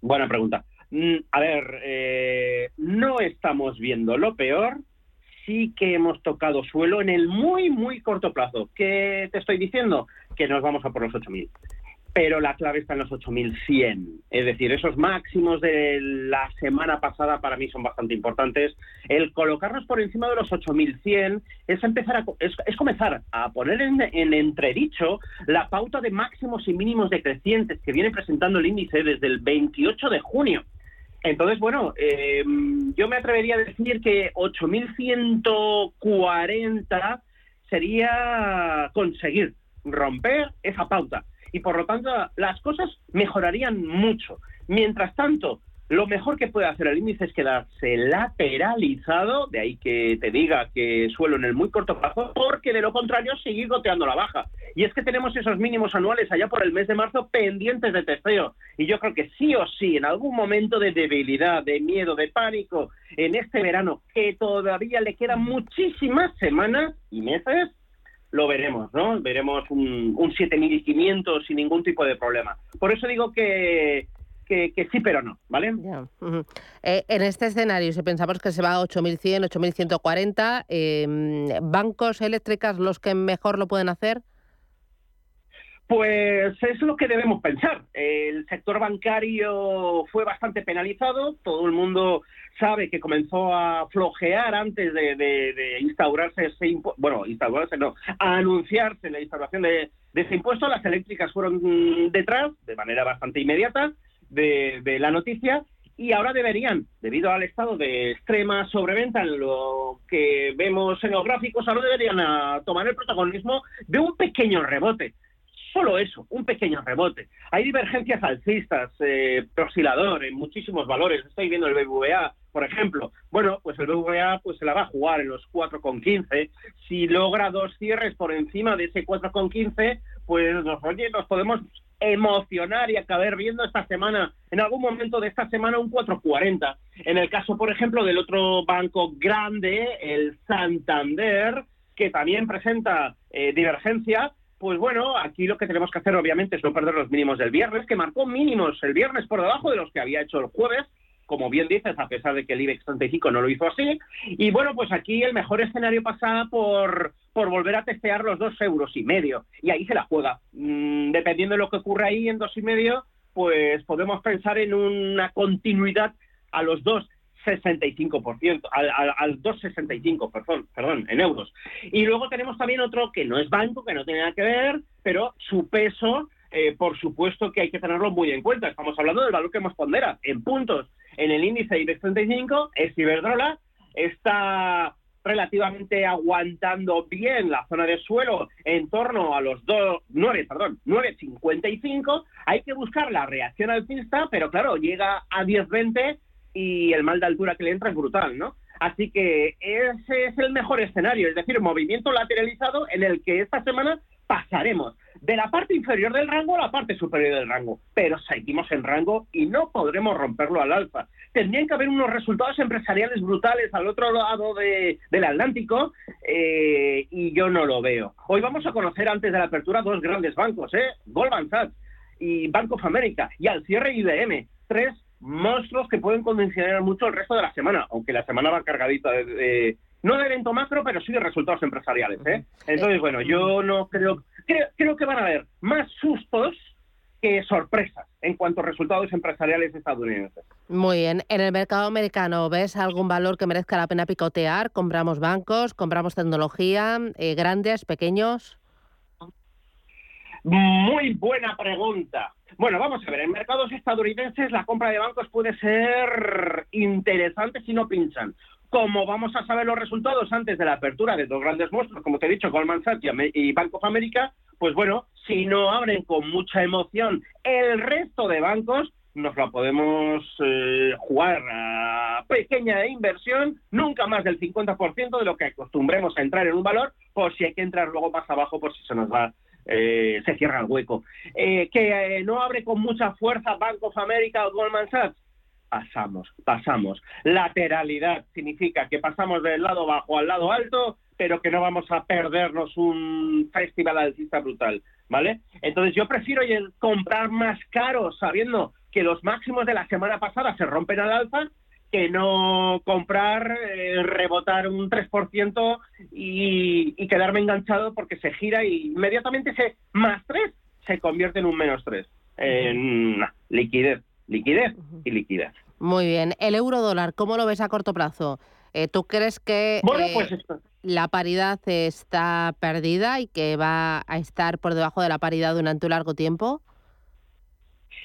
Buena pregunta. Mm, a ver, eh, no estamos viendo lo peor, sí que hemos tocado suelo en el muy, muy corto plazo. ¿Qué te estoy diciendo? Que nos vamos a por los 8.000 pero la clave está en los 8.100. Es decir, esos máximos de la semana pasada para mí son bastante importantes. El colocarnos por encima de los 8.100 es empezar a, es, comenzar a poner en, entredicho la pauta de máximos y mínimos decrecientes que viene presentando el índice desde el 28 de junio. Entonces, bueno, eh, yo me atrevería a decir que 8.140 sería conseguir romper esa pauta y por lo tanto las cosas mejorarían mucho. Mientras tanto, lo mejor que puede hacer el índice es quedarse lateralizado, de ahí que te diga que suelo en el muy corto plazo, porque de lo contrario seguir goteando la baja. Y es que tenemos esos mínimos anuales allá por el mes de marzo pendientes de testeo. Y yo creo que sí o sí, en algún momento de debilidad, de miedo, de pánico, en este verano, que todavía le quedan muchísimas semanas y meses, lo veremos, ¿no? Veremos un, un 7.500 sin ningún tipo de problema. Por eso digo que, que, sí, pero no, ¿vale? Eh, en este escenario, si pensamos que se va a 8.100, 8.140, eh, ¿bancos eléctricas los que mejor lo pueden hacer? Pues es lo que debemos pensar. El sector bancario fue bastante penalizado. Todo el mundo sabe que comenzó a flojear antes de, instaurarse ese impuesto. Bueno, instaurarse no, a anunciarse la instauración de, ese impuesto. Las eléctricas fueron detrás, de manera bastante inmediata, de, la noticia. Y ahora deberían, debido al estado de extrema sobreventa en lo que vemos en los gráficos, ahora deberían tomar el protagonismo de un pequeño rebote solo eso, un pequeño rebote. Hay divergencias alcistas, eh, oscilador en muchísimos valores. Estoy viendo el BBVA, por ejemplo. Bueno, pues el BBVA pues se la va a jugar en los 4,15. Si logra dos cierres por encima de ese 4,15, pues nos, oye, nos podemos emocionar y acabar viendo esta semana, en algún momento de esta semana, un 4,40. En el caso, por ejemplo, del otro banco grande, el Santander, que también presenta eh, divergencia, pues bueno, aquí lo que tenemos que hacer obviamente es no perder los mínimos del viernes, que marcó mínimos el viernes por debajo de los que había hecho el jueves, como bien dices, a pesar de que el IBEX 35 no lo hizo así. Y bueno, pues aquí el mejor escenario pasa por, por volver a testear los dos euros y medio. Y ahí se la juega. Mm, dependiendo de lo que ocurra ahí en dos y medio, pues podemos pensar en una continuidad a los dos 65%, al, al, al 2,65, perdón, perdón, en euros. Y luego tenemos también otro que no es banco, que no tiene nada que ver, pero su peso, eh, por supuesto que hay que tenerlo muy en cuenta. Estamos hablando del valor que hemos pondera en puntos en el índice IBEX 35, es Iberdrola, está relativamente aguantando bien la zona de suelo en torno a los 2, 9, perdón, 9.55. Hay que buscar la reacción alcista, pero claro, llega a 10.20 y el mal de altura que le entra es brutal, ¿no? Así que ese es el mejor escenario, es decir, movimiento lateralizado en el que esta semana pasaremos de la parte inferior del rango a la parte superior del rango, pero seguimos en rango y no podremos romperlo al alfa. Tendrían que haber unos resultados empresariales brutales al otro lado del Atlántico eh, y yo no lo veo. Hoy vamos a conocer antes de la apertura dos grandes bancos, ¿eh? Goldman Sachs y Bank of America, y al cierre IBM, tres monstruos que pueden condicionar mucho el resto de la semana, aunque la semana va cargadita de, no de evento macro, pero sí de resultados empresariales. ¿eh? Entonces, bueno, yo no creo, creo, que van a haber más sustos que sorpresas en cuanto a resultados empresariales estadounidenses. Muy bien. En el mercado americano, ¿ves algún valor que merezca la pena picotear? ¿Compramos bancos? ¿Compramos tecnología? Eh, ¿Grandes? ¿Pequeños? Muy buena pregunta. Bueno, vamos a ver, en mercados estadounidenses la compra de bancos puede ser interesante si no pinchan. Como vamos a saber los resultados antes de la apertura de dos grandes monstruos, como te he dicho, Goldman Sachs y Bank of America, pues bueno, si no abren con mucha emoción el resto de bancos, nos la podemos eh, jugar a pequeña inversión, nunca más del 50% de lo que acostumbremos a entrar en un valor, por si hay que entrar luego más abajo, por si se nos va, eh, se cierra el hueco. Eh, que no abre con mucha fuerza Bank of America o Goldman Sachs, pasamos, pasamos. Lateralidad significa que pasamos del lado bajo al lado alto, pero que no vamos a perdernos un festival alcista brutal, ¿vale? Entonces yo prefiero comprar más caro sabiendo que los máximos de la semana pasada se rompen al alza que no comprar, eh, rebotar un 3% y, y quedarme enganchado porque se gira y inmediatamente ese más 3 se convierte en un menos 3. En liquidez liquidez y liquidez. Muy bien. El euro dólar, ¿cómo lo ves a corto plazo? Eh, ¿Tú crees que eh, pues la paridad está perdida y que va a estar por debajo de la paridad durante un largo tiempo?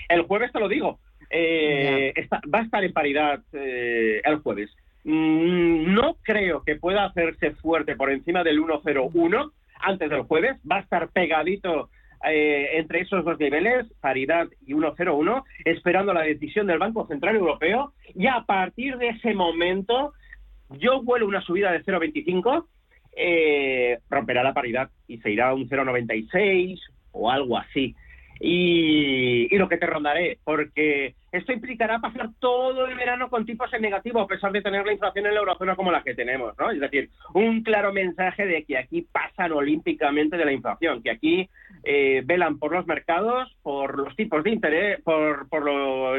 El jueves te lo digo. Eh, va a estar en paridad el jueves. Mm, no creo que pueda hacerse fuerte por encima del 1,01 antes del jueves. Va a estar pegadito eh, entre esos dos niveles, paridad y 1,01, esperando la decisión del Banco Central Europeo y a partir de ese momento yo vuelo una subida de 0,25, eh, romperá la paridad y se irá a un 0,96 o algo así y, lo que te rondaré, porque esto implicará pasar todo el verano con tipos en negativo, a pesar de tener la inflación en la eurozona como la que tenemos, ¿no? Es decir, un claro mensaje de que aquí pasan olímpicamente de la inflación, que aquí eh, velan por los mercados, por los tipos de interés, por, por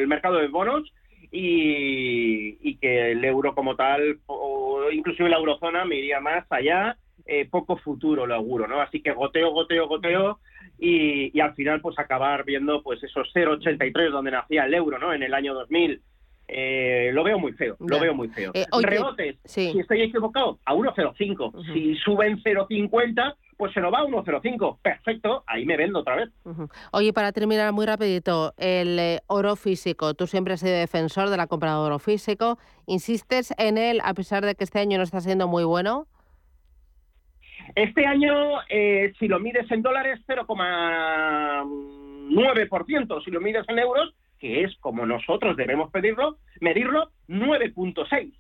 el mercado de bonos y, y, que el euro como tal, o inclusive la eurozona, me iría más allá, eh, poco futuro lo auguro, ¿no? Así que goteo, goteo, goteo y, al final pues acabar viendo pues esos 0,83 donde nacía el euro, ¿no? En el año 2000. Eh, lo veo muy feo, lo veo muy feo. Eh, Rebotes, si estoy equivocado, a 1,05. Si suben 0,50, pues se lo va a 1,05. Perfecto, ahí me vendo otra vez. Oye, para terminar muy rapidito, el eh, oro físico. Tú siempre has sido defensor de la compra de oro físico. ¿Insistes en él a pesar de que este año no está siendo muy bueno? Este año, eh, si lo mides en dólares, 0,9%. Si lo mides en euros, que es como nosotros debemos pedirlo, medirlo, 9.6%.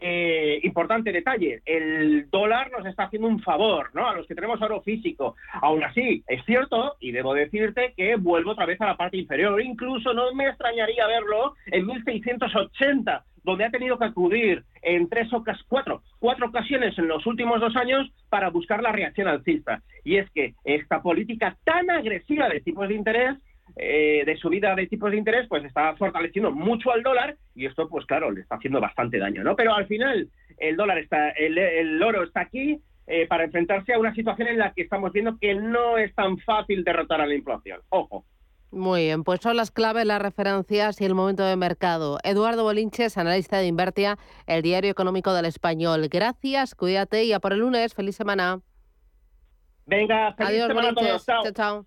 Eh, importante detalle, el dólar nos está haciendo un favor, ¿no? A los que tenemos oro físico. Aún así, es cierto, y debo decirte que vuelvo otra vez a la parte inferior. Incluso no me extrañaría verlo en 1680, donde ha tenido que acudir en tres o cuatro, cuatro ocasiones en los últimos dos años para buscar la reacción alcista. Y es que esta política tan agresiva de tipos de interés eh, de subida de tipos de interés, pues está fortaleciendo mucho al dólar y esto, pues claro, le está haciendo bastante daño, ¿no? Pero al final el dólar está, el, oro está aquí eh, para enfrentarse a una situación en la que estamos viendo que no es tan fácil derrotar a la inflación. Ojo. Muy bien, pues son las claves, las referencias y el momento de mercado. Eduardo Bolinches, analista de Invertia, el diario económico del español. Gracias, cuídate y a por el lunes. Feliz semana. Venga, feliz semana a todos. chao. chao.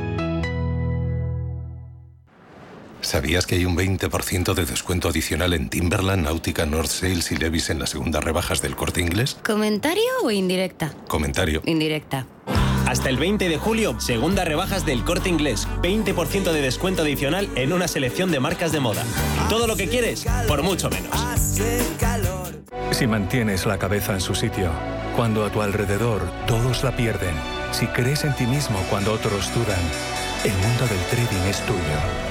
¿Sabías que hay un 20% de descuento adicional en Timberland, Náutica, North Sales y Levis en las segundas rebajas del corte inglés? ¿Comentario o indirecta? Comentario. Indirecta. Hasta el 20 de julio, segunda rebajas del corte inglés. 20% de descuento adicional en una selección de marcas de moda. Todo lo que quieres, por mucho menos. Si mantienes la cabeza en su sitio, cuando a tu alrededor todos la pierden, si crees en ti mismo cuando otros dudan, el mundo del trading es tuyo.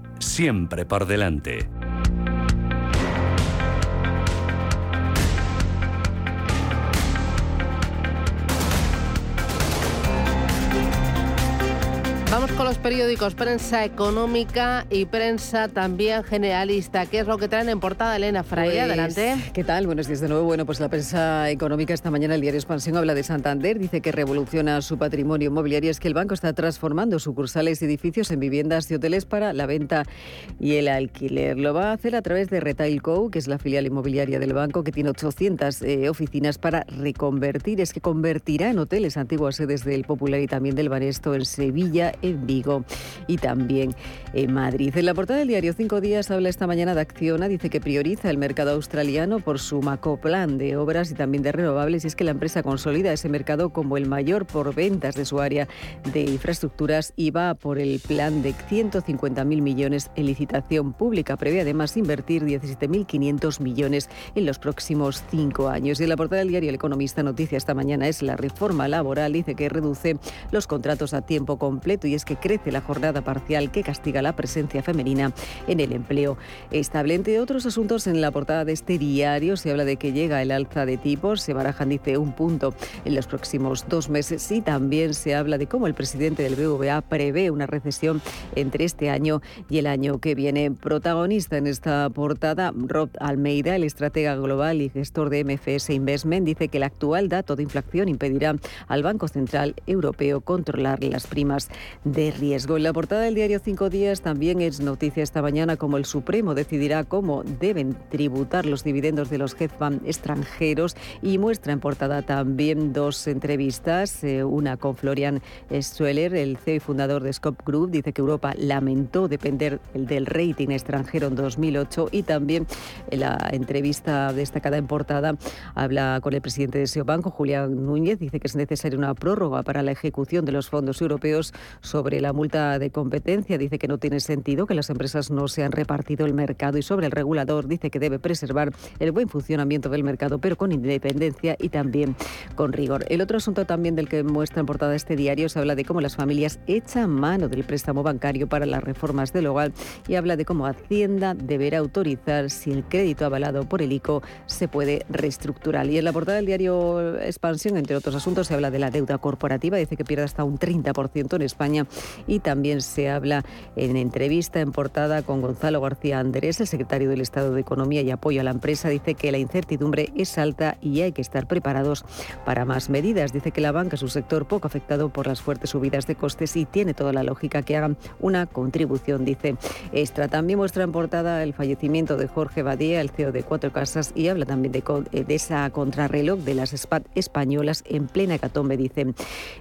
siempre por delante. Vamos con los periódicos, prensa económica y prensa también generalista. ¿Qué es lo que traen en portada Elena Fray? Pues, Adelante. ¿Qué tal? Buenos días de nuevo. Bueno, pues la prensa económica esta mañana, el diario Expansión habla de Santander, dice que revoluciona su patrimonio inmobiliario. Es que el banco está transformando sucursales y edificios en viviendas y hoteles para la venta y el alquiler. Lo va a hacer a través de Retail Co, que es la filial inmobiliaria del banco, que tiene 800 eh, oficinas para reconvertir. Es que convertirá en hoteles antiguas sedes del Popular y también del Banesto en Sevilla en Vigo y también en Madrid. En la portada del diario Cinco Días habla esta mañana de Acciona, dice que prioriza el mercado australiano por su macoplan de obras y también de renovables y es que la empresa consolida ese mercado como el mayor por ventas de su área de infraestructuras y va por el plan de 150.000 millones en licitación pública. Prevé además invertir 17.500 millones en los próximos cinco años. Y en la portada del diario El Economista Noticia esta mañana es la reforma laboral, dice que reduce los contratos a tiempo completo y es que crece la jornada parcial que castiga la presencia femenina en el empleo estable. Entre otros asuntos, en la portada de este diario se habla de que llega el alza de tipos, se barajan, dice, un punto en los próximos dos meses y también se habla de cómo el presidente del BVA prevé una recesión entre este año y el año que viene. Protagonista en esta portada, Rob Almeida, el estratega global y gestor de MFS Investment, dice que el actual dato de inflación impedirá al Banco Central Europeo controlar las primas de riesgo. En la portada del diario Cinco Días también es noticia esta mañana como el Supremo decidirá cómo deben tributar los dividendos de los hedge extranjeros y muestra en portada también dos entrevistas, eh, una con Florian Schueller, el CEO y fundador de Scope Group, dice que Europa lamentó depender del rating extranjero en 2008 y también en la entrevista destacada en portada habla con el presidente de SEO Banco, Julián Núñez, dice que es necesaria una prórroga para la ejecución de los fondos europeos sobre la multa de competencia. Dice que no tiene sentido que las empresas no se han repartido el mercado y sobre el regulador dice que debe preservar el buen funcionamiento del mercado, pero con independencia y también con rigor. El otro asunto también del que muestra en portada este diario se habla de cómo las familias echan mano del préstamo bancario para las reformas del hogar y habla de cómo Hacienda deberá autorizar si el crédito avalado por el ICO se puede reestructurar. Y en la portada del diario Expansión, entre otros asuntos, se habla de la deuda corporativa. Dice que pierde hasta un 30% en España y también se habla en entrevista en portada con Gonzalo García Andrés, el secretario del Estado de Economía y Apoyo a la Empresa, dice que la incertidumbre es alta y hay que estar preparados para más medidas. Dice que la banca es un sector poco afectado por las fuertes subidas de costes y tiene toda la lógica que hagan una contribución, dice Extra. También muestra en portada el fallecimiento de Jorge Badía, el CEO de Cuatro Casas, y habla también de, de esa contrarreloj de las SPAT españolas en plena hecatombe, dice,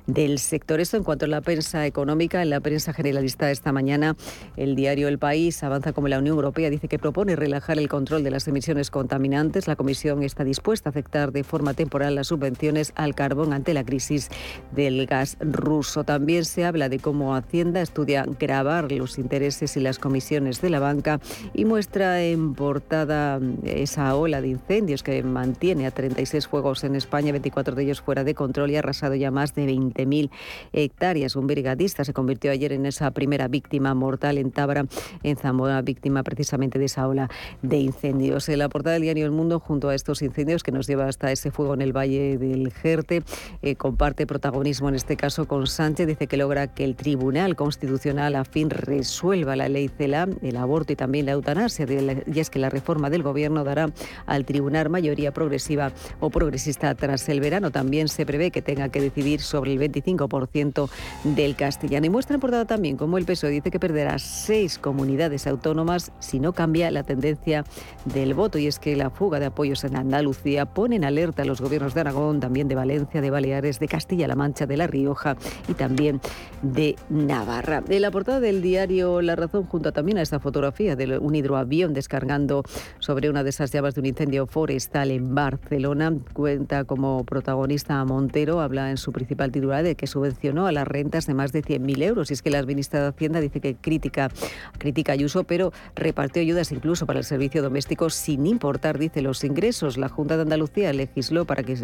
del sector. Esto en cuanto a la prensa económica económica. En la prensa generalista esta mañana, el diario El País avanza como la Unión Europea dice que propone relajar el control de las emisiones contaminantes. La Comisión está dispuesta a aceptar de forma temporal las subvenciones al carbón ante la crisis del gas ruso. También se habla de cómo Hacienda estudia grabar los intereses y las comisiones de la banca y muestra en portada esa ola de incendios que mantiene a 36 fuegos en España, 24 de ellos fuera de control y ha arrasado ya más de 20.000 hectáreas. Un brigadista se convirtió ayer en esa primera víctima mortal en Tábara, en Zamora, víctima precisamente de esa ola de incendios. En la portada del diario El Mundo, junto a estos incendios que nos lleva hasta ese fuego en el Valle del Jerte, eh, comparte protagonismo en este caso con Sánchez. Dice que logra que el Tribunal Constitucional a fin resuelva la ley CELA, el aborto y también la eutanasia. Y es que la reforma del Gobierno dará al Tribunal mayoría progresiva o progresista tras el verano. También se prevé que tenga que decidir sobre el 25% del castellano. Muestra en portada también cómo el PSOE dice que perderá seis comunidades autónomas si no cambia la tendencia del voto. Y es que la fuga de apoyos en Andalucía pone en alerta a los gobiernos de Aragón, también de Valencia, de Baleares, de Castilla-La Mancha, de La Rioja y también de Navarra. En la portada del diario La Razón, junto también a esta fotografía de un hidroavión descargando sobre una de esas llamas de un incendio forestal en Barcelona, cuenta como protagonista a Montero, habla en su principal titular de que subvencionó a las rentas de más de 100.000 euros. Y es que la ministra de Hacienda dice que critica, critica Ayuso, pero repartió ayudas incluso para el servicio doméstico sin importar, dice, los ingresos. La Junta de Andalucía legisló para que,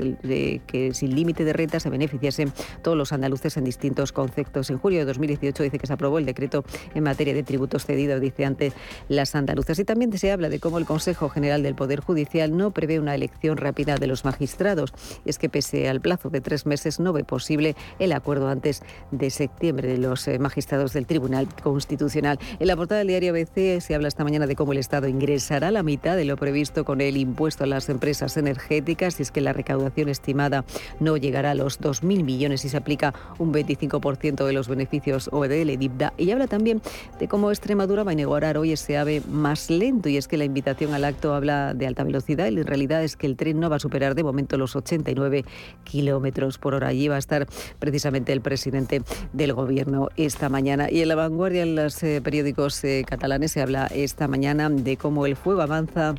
sin límite de renta se beneficiasen todos los andaluces en distintos conceptos. En julio de 2018 dice que se aprobó el decreto en materia de tributos cedidos, dice, ante las andaluzas. Y también se habla de cómo el Consejo General del Poder Judicial no prevé una elección rápida de los magistrados. Es que pese al plazo de tres meses no ve posible el acuerdo antes de septiembre los eh, magistrados del Tribunal Constitucional. En la portada del diario ABC se habla esta mañana de cómo el Estado ingresará la mitad de lo previsto con el impuesto a las empresas energéticas y es que la recaudación estimada no llegará a los 2.000 millones y se aplica un 25% de los beneficios OEDL DIPDA. Y habla también de cómo Extremadura va a inaugurar hoy ese ave más lento y es que la invitación al acto habla de alta velocidad y la realidad es que el tren no va a superar de momento los 89 kilómetros por hora. Allí va a estar precisamente el presidente del gobierno esta mañana. Y en la vanguardia, en los eh, periódicos eh, catalanes, se habla esta mañana de cómo el fuego avanza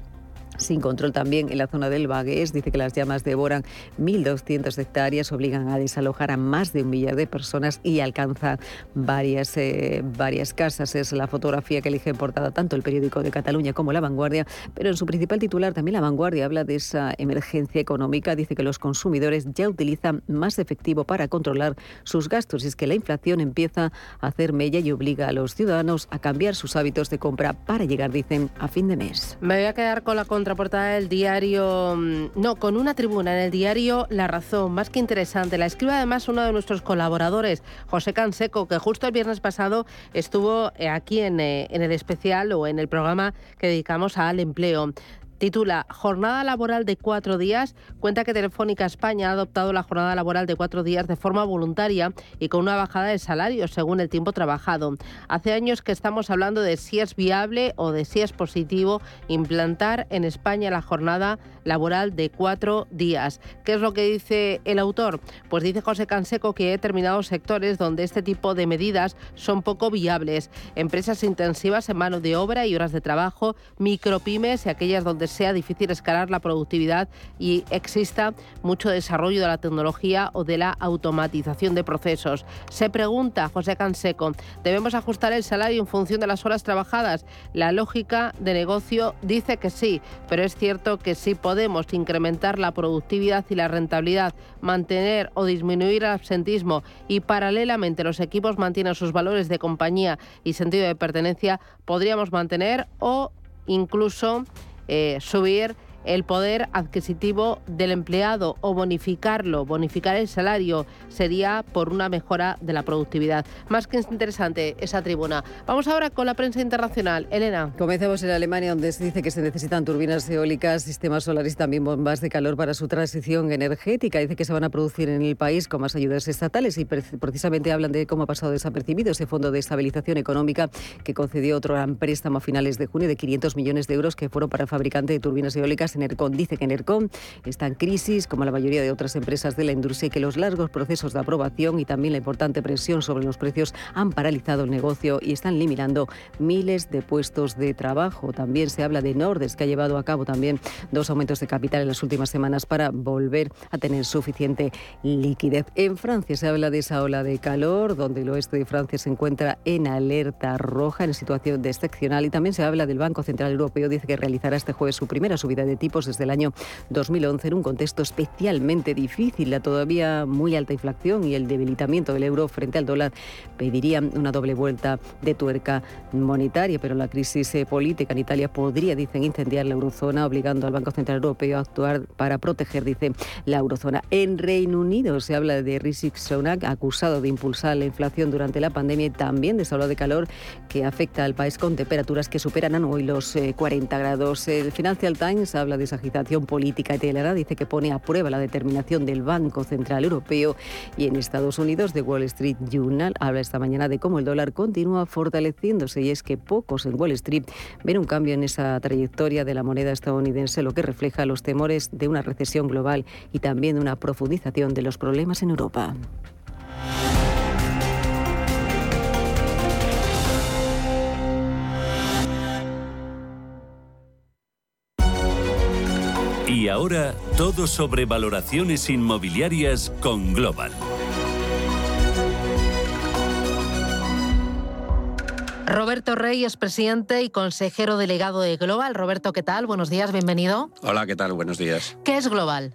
sin control también en la zona del Bagués. Dice que las llamas devoran 1.200 hectáreas, obligan a desalojar a más de un millar de personas y alcanzan varias, eh, varias casas. Es la fotografía que elige en portada tanto el periódico de Cataluña como La Vanguardia, pero en su principal titular también La Vanguardia habla de esa emergencia económica. Dice que los consumidores ya utilizan más efectivo para controlar sus gastos y es que la inflación empieza a hacer mella y obliga a los ciudadanos a cambiar sus hábitos de compra para llegar, dicen, a fin de mes. Me voy a quedar con la contraportada del diario, mm, no, con una tribuna en el diario La Razón, más que interesante. La escribe además uno de nuestros colaboradores, José Canseco, que justo el viernes pasado estuvo eh, aquí en, eh, en el especial o en el programa que dedicamos al empleo. Titula Jornada laboral de cuatro días. Cuenta que Telefónica España ha adoptado la jornada laboral de cuatro días de forma voluntaria y con una bajada de salario según el tiempo trabajado. Hace años que estamos hablando de si es viable o de si es positivo implantar en España la jornada laboral de cuatro días. ¿Qué es lo que dice el autor? Pues dice José Canseco que hay determinados sectores donde este tipo de medidas son poco viables. Empresas intensivas en mano de obra y horas de trabajo, micropymes y aquellas donde sea difícil escalar la productividad y exista mucho desarrollo de la tecnología o de la automatización de procesos. Se pregunta José Canseco, ¿debemos ajustar el salario en función de las horas trabajadas? La lógica de negocio dice que sí, pero es cierto que sí podemos incrementar la productividad y la rentabilidad, mantener o disminuir el absentismo y paralelamente los equipos mantienen sus valores de compañía y sentido de pertenencia, podríamos mantener o incluso eh, subir el poder adquisitivo del empleado o bonificarlo, bonificar el salario, sería por una mejora de la productividad. Más que interesante esa tribuna. Vamos ahora con la prensa internacional. Elena. Comenzamos en Alemania, donde se dice que se necesitan turbinas eólicas, sistemas solares y también bombas de calor para su transición energética. Dice que se van a producir en el país con más ayudas estatales y precisamente hablan de cómo ha pasado desapercibido ese fondo de estabilización económica que concedió otro gran préstamo a finales de junio de 500 millones de euros que fueron para el fabricante de turbinas eólicas Enercon. Dice que Enercon está en crisis, como la mayoría de otras empresas de la industria, y que los largos procesos de aprobación y también la importante presión sobre los precios han paralizado el negocio y están eliminando miles de puestos de trabajo. También se habla de Nordes, que ha llevado a cabo también dos aumentos de capital en las últimas semanas para volver a tener suficiente liquidez. En Francia se habla de esa ola de calor, donde el oeste de Francia se encuentra en alerta roja, en situación de excepcional, y también se habla del Banco Central Europeo, dice que realizará este jueves su primera subida de tipo desde el año 2011 en un contexto especialmente difícil. La todavía muy alta inflación y el debilitamiento del euro frente al dólar pedirían una doble vuelta de tuerca monetaria, pero la crisis eh, política en Italia podría, dicen, incendiar la eurozona, obligando al Banco Central Europeo a actuar para proteger, dice, la eurozona. En Reino Unido se habla de Rishi Sunak, acusado de impulsar la inflación durante la pandemia y también de ola de calor que afecta al país con temperaturas que superan hoy los 40 eh, grados. El Financial Times habla de esa agitación política itelera, dice que pone a prueba la determinación del Banco Central Europeo y en Estados Unidos The Wall Street Journal habla esta mañana de cómo el dólar continúa fortaleciéndose y es que pocos en Wall Street ven un cambio en esa trayectoria de la moneda estadounidense, lo que refleja los temores de una recesión global y también de una profundización de los problemas en Europa. Y ahora todo sobre valoraciones inmobiliarias con Global. Roberto Rey es presidente y consejero delegado de Global. Roberto, ¿qué tal? Buenos días, bienvenido. Hola, ¿qué tal? Buenos días. ¿Qué es Global?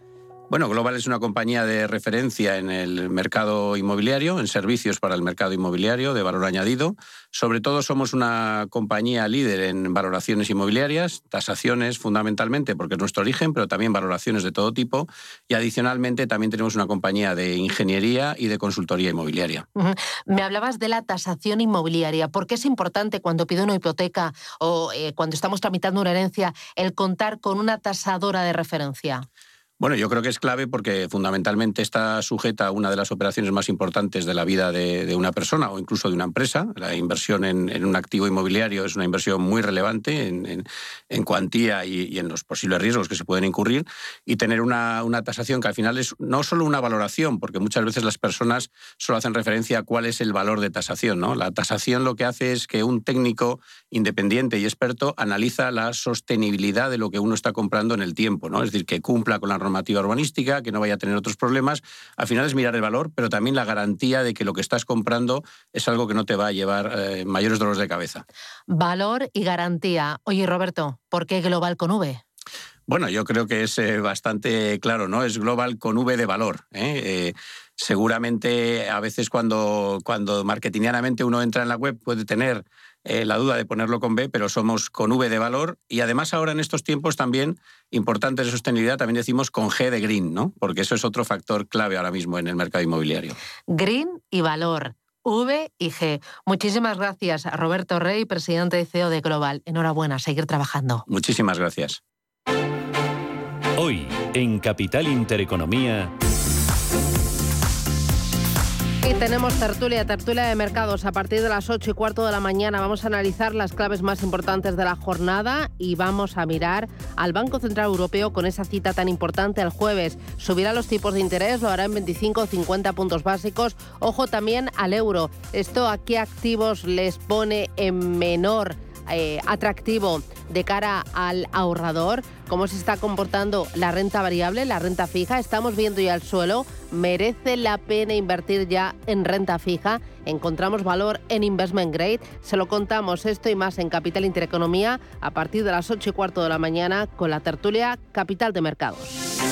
Bueno, Global es una compañía de referencia en el mercado inmobiliario, en servicios para el mercado inmobiliario de valor añadido. Sobre todo somos una compañía líder en valoraciones inmobiliarias, tasaciones fundamentalmente porque es nuestro origen, pero también valoraciones de todo tipo. Y adicionalmente también tenemos una compañía de ingeniería y de consultoría inmobiliaria. Me hablabas de la tasación inmobiliaria. ¿Por qué es importante cuando pido una hipoteca o eh, cuando estamos tramitando una herencia el contar con una tasadora de referencia? Bueno, yo creo que es clave porque fundamentalmente está sujeta a una de las operaciones más importantes de la vida de, una persona o incluso de una empresa. La inversión en, un activo inmobiliario es una inversión muy relevante en, cuantía y, en los posibles riesgos que se pueden incurrir. Y tener una, tasación que al final es no solo una valoración, porque muchas veces las personas solo hacen referencia a cuál es el valor de tasación. ¿no? La tasación lo que hace es que un técnico independiente y experto analiza la sostenibilidad de lo que uno está comprando en el tiempo. ¿no? Es decir, que cumpla con la normativa urbanística, que no vaya a tener otros problemas. Al final es mirar el valor, pero también la garantía de que lo que estás comprando es algo que no te va a llevar eh, mayores dolores de cabeza. Valor y garantía. Oye, Roberto, ¿por qué Global con V? Bueno, yo creo que es eh, bastante claro, ¿no? Es global con V de valor. ¿eh? seguramente a veces cuando, cuando marketingianamente uno entra en la web puede tener eh, la duda de ponerlo con B, pero somos con V de valor y además ahora en estos tiempos también importantes de sostenibilidad, también decimos con G de green, ¿no? Porque eso es otro factor clave ahora mismo en el mercado inmobiliario. Green y valor. V y G. Muchísimas gracias a Roberto Rey, presidente de CEO de Global. Enhorabuena, seguir trabajando. Muchísimas gracias. Hoy, en Capital Intereconomía. Y tenemos tertulia, tertulia de mercados. A partir de las 8 y cuarto de la mañana vamos a analizar las claves más importantes de la jornada y vamos a mirar al Banco Central Europeo con esa cita tan importante el jueves. Subirá los tipos de interés, lo hará en 25 o 50 puntos básicos. Ojo también al euro. ¿Esto a qué activos les pone en menor eh, atractivo de cara al ahorrador, cómo se está comportando la renta variable, la renta fija. Estamos viendo ya el suelo. Merece la pena invertir ya en renta fija. Encontramos valor en investment grade. Se lo contamos esto y más en Capital Intereconomía a partir de las 8 y cuarto de la mañana con la tertulia Capital de Mercados.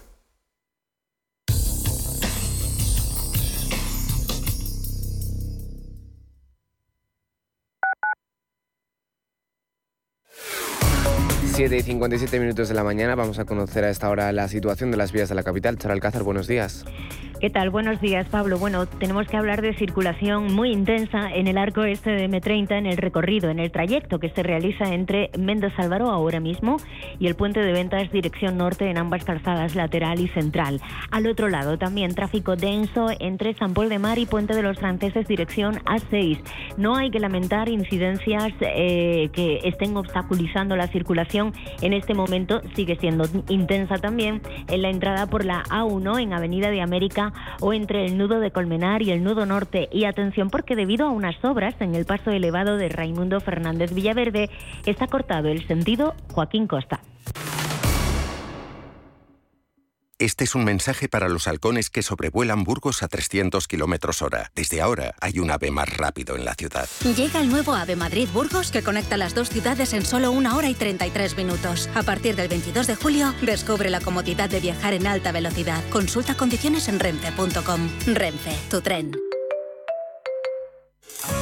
7 y 57 minutos de la mañana vamos a conocer a esta hora la situación de las vías de la capital. Charo Alcázar, buenos días. ¿Qué tal? Buenos días, Pablo. Bueno, tenemos que hablar de circulación muy intensa en el arco este de M30, en el recorrido, en el trayecto que se realiza entre Méndez Álvaro ahora mismo y el puente de ventas dirección norte en ambas calzadas lateral y central. Al otro lado también tráfico denso entre San Paul de Mar y Puente de los Franceses dirección A6. No hay que lamentar incidencias eh, que estén obstaculizando la circulación. En este momento sigue siendo intensa también en la entrada por la A1 en Avenida de América o entre el nudo de Colmenar y el nudo norte. Y atención porque debido a unas obras en el paso elevado de Raimundo Fernández Villaverde está cortado el sentido Joaquín Costa. Este es un mensaje para los halcones que sobrevuelan Burgos a 300 kilómetros hora. Desde ahora hay un ave más rápido en la ciudad. Llega el nuevo AVE Madrid-Burgos que conecta las dos ciudades en solo una hora y 33 minutos. A partir del 22 de julio, descubre la comodidad de viajar en alta velocidad. Consulta condiciones en renfe.com. Renfe, tu tren.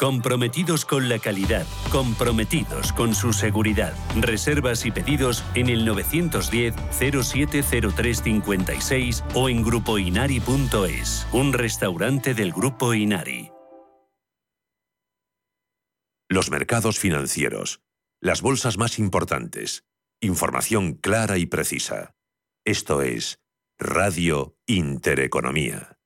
Comprometidos con la calidad, comprometidos con su seguridad. Reservas y pedidos en el 910-070356 o en grupoinari.es, un restaurante del Grupo Inari. Los mercados financieros, las bolsas más importantes, información clara y precisa. Esto es Radio Intereconomía.